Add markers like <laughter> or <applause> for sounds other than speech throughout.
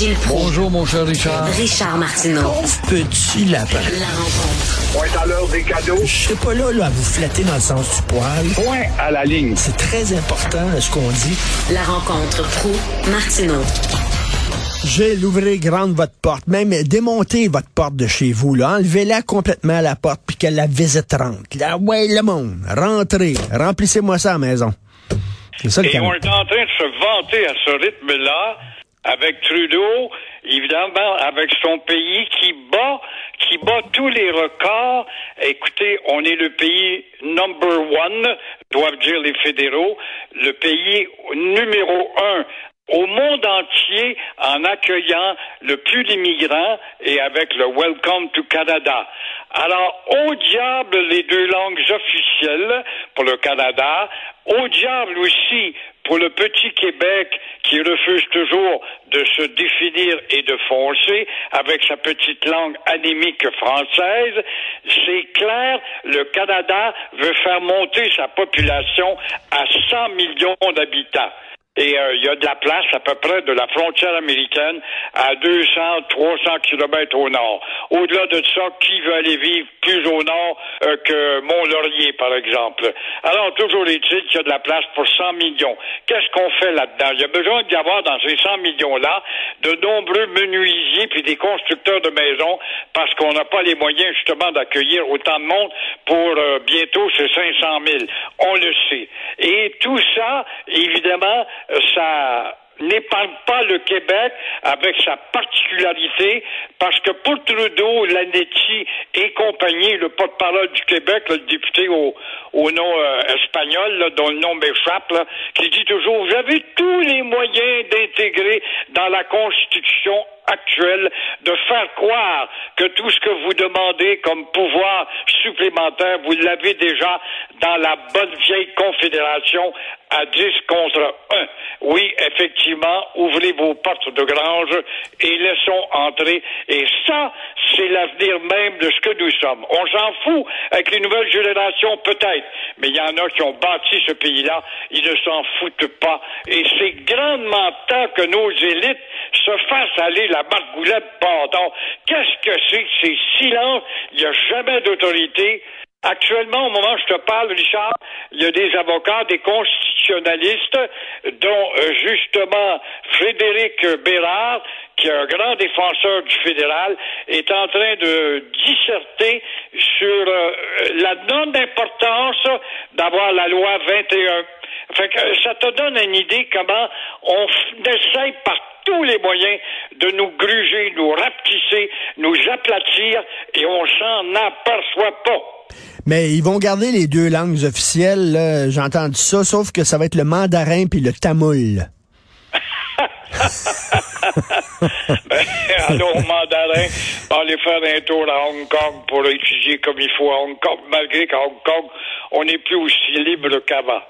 Gilles Proulx. Bonjour, mon cher Richard. Richard Martineau. Petit lapin. La rencontre. Point à l'heure des cadeaux. Je serai pas là, là à vous flatter dans le sens du poil. Point à la ligne. C'est très important ce qu'on dit. La rencontre pro martineau Je vais l'ouvrir grande votre porte, même démonter votre porte de chez vous, là. Enlevez-la complètement à la porte puis qu'elle la visite rentre. Là, ouais, le monde, rentrez, remplissez-moi ça à la maison. C'est ça le Et on est en train de se vanter à ce rythme-là avec Trudeau, évidemment, avec son pays qui bat, qui bat tous les records. Écoutez, on est le pays number one, doivent dire les fédéraux, le pays numéro un au monde entier en accueillant le plus d'immigrants et avec le Welcome to Canada. Alors, au diable les deux langues officielles pour le Canada, au diable aussi pour le petit Québec qui refuse toujours de se définir et de foncer avec sa petite langue anémique française, c'est clair, le Canada veut faire monter sa population à 100 millions d'habitants. Et euh, il y a de la place à peu près de la frontière américaine à 200, 300 kilomètres au nord. Au-delà de ça, qui veut aller vivre plus au nord euh, que Mont-Laurier, par exemple? Alors, toujours est-il qu'il y a de la place pour 100 millions. Qu'est-ce qu'on fait là-dedans? Il y a besoin d'y avoir dans ces 100 millions-là de nombreux menuisiers puis des constructeurs de maisons parce qu'on n'a pas les moyens justement d'accueillir autant de monde pour euh, bientôt ces 500 000. On le sait. Et tout ça, évidemment, ça n'épargne pas le Québec avec sa particularité, parce que pour Trudeau, Lanetti et compagnie, le porte-parole du Québec, le député au, nom euh, espagnol, dont le nom m'échappe, qui dit toujours, vous avez tous les moyens d'intégrer dans la Constitution actuelle de faire croire que tout ce que vous demandez comme pouvoir supplémentaire, vous l'avez déjà dans la bonne vieille confédération à 10 contre 1. Oui, effectivement, ouvrez vos portes de grange et laissons entrer. Et ça, c'est l'avenir même de ce que nous sommes. On s'en fout avec les nouvelles générations, peut-être, mais il y en a qui ont bâti ce pays-là, ils ne s'en foutent pas. Et c'est grandement temps que nos élites se fassent aller la margoulette pardon. Qu'est-ce que c'est que ces silences? Il n'y a jamais d'autorité. Actuellement, au moment où je te parle, Richard, il y a des avocats, des constitutionnalistes, dont euh, justement Frédéric Bérard, qui est un grand défenseur du fédéral, est en train de disserter sur euh, la non-importance d'avoir la loi 21. Fait que euh, ça te donne une idée comment on essaye par tous les moyens de nous gruger, nous rapetisser, nous aplatir, et on s'en aperçoit pas. Mais ils vont garder les deux langues officielles, j'ai entendu ça, sauf que ça va être le mandarin puis le tamoul. Ben, allons au mandarin, aller faire un tour à Hong Kong pour étudier comme il faut à Hong Kong, malgré qu'à Hong Kong, on n'est plus aussi libre qu'avant.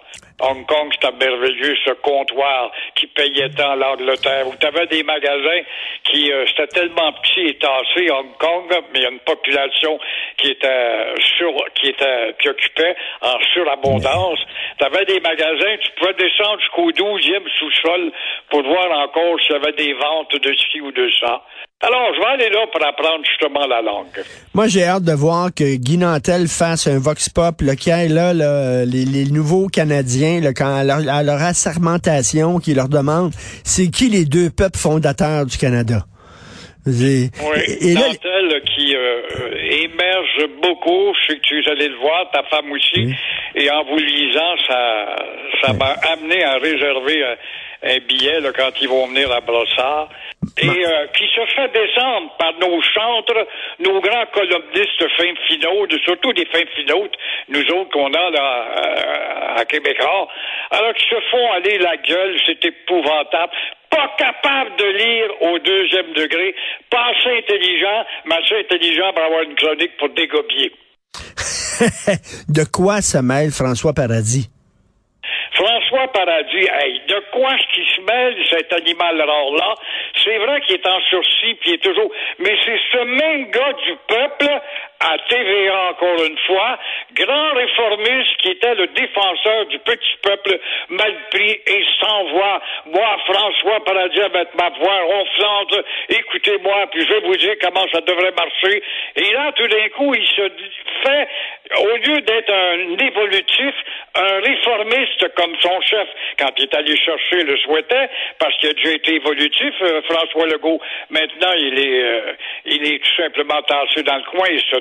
Hong Kong, c'était merveilleux, ce comptoir qui payait tant l'Angleterre, où tu avais des magasins qui, euh, c'était tellement petit et tassé, Hong Kong, mais il y a une population qui était sur, qui était, qui occupait en surabondance. Tu avais des magasins, tu pouvais descendre jusqu'au 12e sous-sol pour voir encore s'il y avait des ventes de ci ou de ça. Alors, je vais aller là pour apprendre justement la langue. Moi, j'ai hâte de voir que Guy Nantel fasse un vox pop, là, qui ait là, là, les, les nouveaux Canadiens, là, quand à leur, à leur assermentation, qui leur demande c'est qui les deux peuples fondateurs du Canada? Et, Oui, et- et là, Nantel qui euh, émerge beaucoup, je sais que tu es allé le voir, ta femme aussi, et en vous lisant, ça ça m'a amené à réserver un, un billet là, quand ils vont venir à Brossard, et euh, qui se fait descendre par nos chantres, nos grands columnistes fins finaux, surtout des fins finautres, nous autres qu'on a là euh, à Québécois, alors qu'ils se font aller la gueule, c'est épouvantable pas capable de lire au deuxième degré, pas assez intelligent, mais assez intelligent pour avoir une chronique pour dégobier. <laughs> de quoi se mêle François Paradis? François Paradis, hey, de quoi est-ce qu'il se mêle, cet animal rare-là? C'est vrai qu'il est en sursis, puis il est toujours... Mais c'est ce même gars du peuple, à TVA encore une fois, grand réformiste qui était le défenseur du petit peuple mal pris et sans voix. Moi, François Paradis, avec ma voix ronflante, écoutez-moi, puis je vais vous dire comment ça devrait marcher. Et là, tout d'un coup, il se fait, au lieu d'être un évolutif, un réformiste comme son chef, quand il est allé chercher, le souhaitait, parce qu'il a déjà été évolutif, euh, François Legault. Maintenant, il est, euh, il est tout simplement tassé dans le coin et se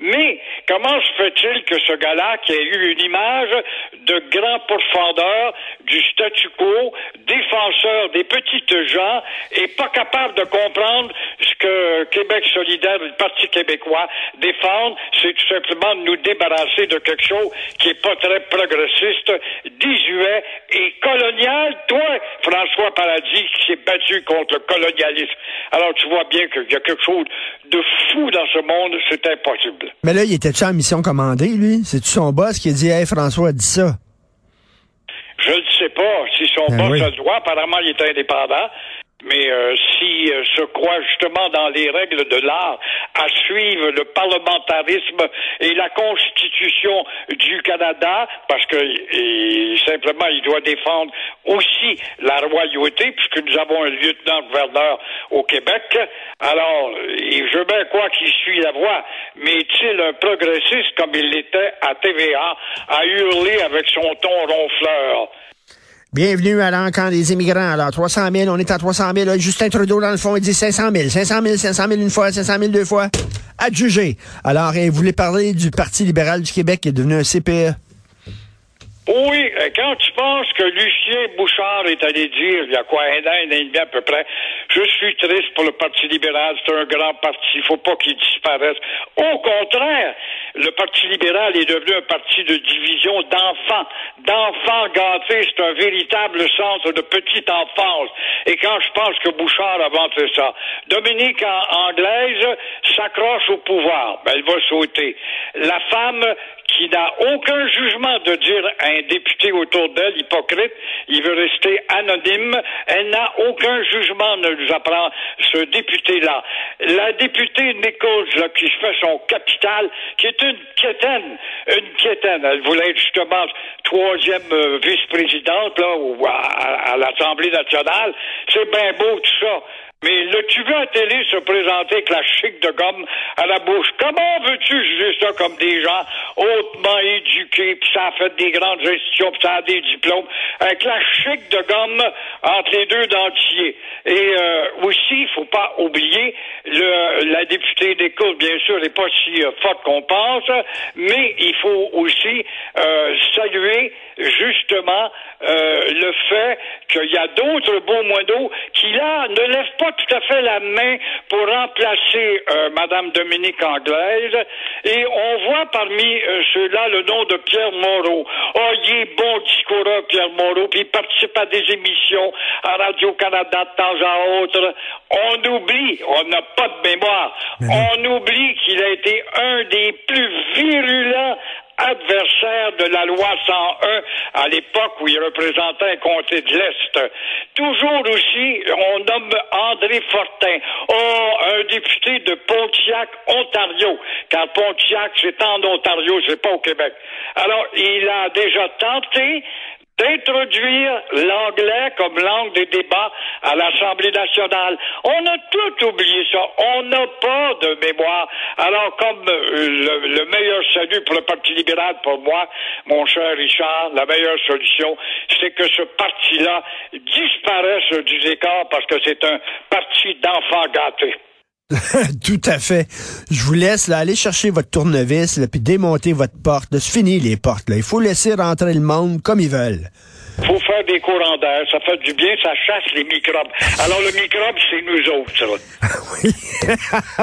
Mais comment se fait-il que ce gars-là, qui a eu une image de grand pourfendeur du statu quo, défenseur des petites gens, est pas capable de comprendre ce que Québec solidaire, le Parti québécois, défendent, c'est tout simplement de nous débarrasser de quelque chose qui est pas très progressiste, désuet et colonial. Toi, François Paradis, qui s'est battu contre le colonialisme. Alors, tu vois bien qu'il y a quelque chose de fou dans ce monde, impossible. Mais là, il était-tu en mission commandée, lui? C'est-tu son boss qui a dit, hey, François, dis ça? Je ne sais pas si son Ben boss oui. a le droit. Apparemment, il est indépendant. Mais euh, s'il euh, se croit justement dans les règles de l'art à suivre le parlementarisme et la Constitution du Canada, parce que et, simplement il doit défendre aussi la royauté, puisque nous avons un lieutenant-gouverneur au Québec. Alors, je veux bien croire qu'il suit la voie, mais est-il un progressiste comme il l'était à TVA, à hurler avec son ton ronfleur? Bienvenue à l'encan des immigrants. Alors, 300 000, on est à 300 000. Là, Justin Trudeau, dans le fond, il dit 500 000. 500 000, 500 000 une fois, 500 000 deux fois. Juger. Alors, il voulait parler du Parti libéral du Québec qui est devenu un. CPE. Oui, euh, quand tu penses que Lucien Bouchard est allé dire, il y a quoi, un an, un an et demi à peu près, je suis triste pour le Parti libéral, c'est un grand parti, il faut pas qu'il disparaisse. Au contraire, le Parti libéral est devenu un parti de division d'enfants, d'enfants gâtés, c'est un véritable centre de petite enfance. Et quand je pense que Bouchard a vanté ça, Dominique anglaise s'accroche au pouvoir, ben, elle va sauter. La femme qui n'a aucun jugement de dire à un député autour d'elle, hypocrite, il veut rester anonyme, elle n'a aucun jugement, ne nous apprend ce député-là. La députée Nichols, là, qui fait son capital, qui est une quétaine, une quétaine, elle voulait être justement troisième euh, vice-présidente, là, à l'Assemblée nationale, c'est bien beau tout ça. Mais l'as-tu vu à la télé se présenter avec la chic de gomme à la bouche? Comment veux-tu juger ça comme des gens hautement éduqués, puis ça a fait des grandes gestions, puis ça a des diplômes, avec la chic de gomme entre les deux dentiers? Et euh, aussi, il faut pas oublier, le, la députée d'écoute, bien sûr, n'est pas si euh, forte qu'on pense, mais il faut aussi euh, saluer justement euh, le fait qu'il y a d'autres beaux moineaux qui, là, ne lèvent pas tout à fait la main pour remplacer euh, Madame Dominique Anglaise. Et on voit parmi euh, ceux-là le nom de Pierre Moreau. Oh, il est bon discours, Pierre Moreau, puis il participe à des émissions à Radio-Canada de temps à autre. On oublie, on n'a pas de mémoire, on oublie qu'il a été un des plus virulents adversaire de la loi 101 à l'époque où il représentait un comté de l'Est. Toujours aussi, on nomme André Fortin. Oh, un député de Pontiac, Ontario. Car Pontiac, c'est en Ontario, c'est pas au Québec. Alors, il a déjà tenté d'introduire l'anglais comme langue des débats à l'Assemblée nationale. On a tout oublié ça. On n'a pas de mémoire. Alors, comme euh, le, le meilleur salut pour le Parti libéral, pour moi, mon cher Richard, la meilleure solution, c'est que ce parti-là disparaisse du décor parce que c'est un parti d'enfants gâtés. <laughs> Tout à fait. Je vous laisse là, aller chercher votre tournevis, là, puis démonter votre porte. C'est fini les portes. Là. Il faut laisser rentrer le monde comme ils veulent. faut faire des courants d'air, ça fait du bien, ça chasse les microbes. Alors le microbe, c'est nous autres. ça. <laughs> oui.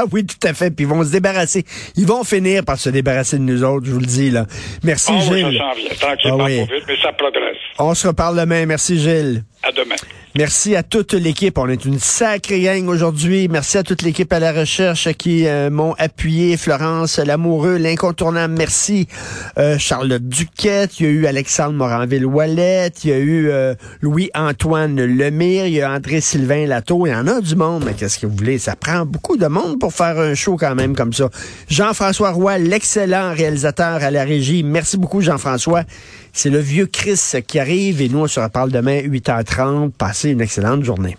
<laughs> oui, tout à fait. Puis ils vont se débarrasser. Ils vont finir par se débarrasser de nous autres, je vous le dis. là. Merci, Ah oui, Gilles. ça. Tranquillement, Ah oui. pas vite, mais ça progresse. On se reparle demain. Merci, Gilles. À demain. Merci à toute l'équipe. On est une sacrée gang aujourd'hui. Merci à toute l'équipe à la recherche qui euh, m'ont appuyé. Florence Lamoureux, l'incontournable. Merci. Euh, Charlotte Duquette. Il y a eu Alexandre Moranville-Wallet. Il y a eu euh, Louis-Antoine Lemire. Il y a André-Sylvain Lato. Il y en a du monde. Mais qu'est-ce que vous voulez? Ça prend beaucoup de monde pour faire un show quand même comme ça. Jean-François Roy, l'excellent réalisateur à la régie. Merci beaucoup, Jean-François. C'est le vieux Chris qui arrive et nous, on se reparle demain 8h30. Passez une excellente journée.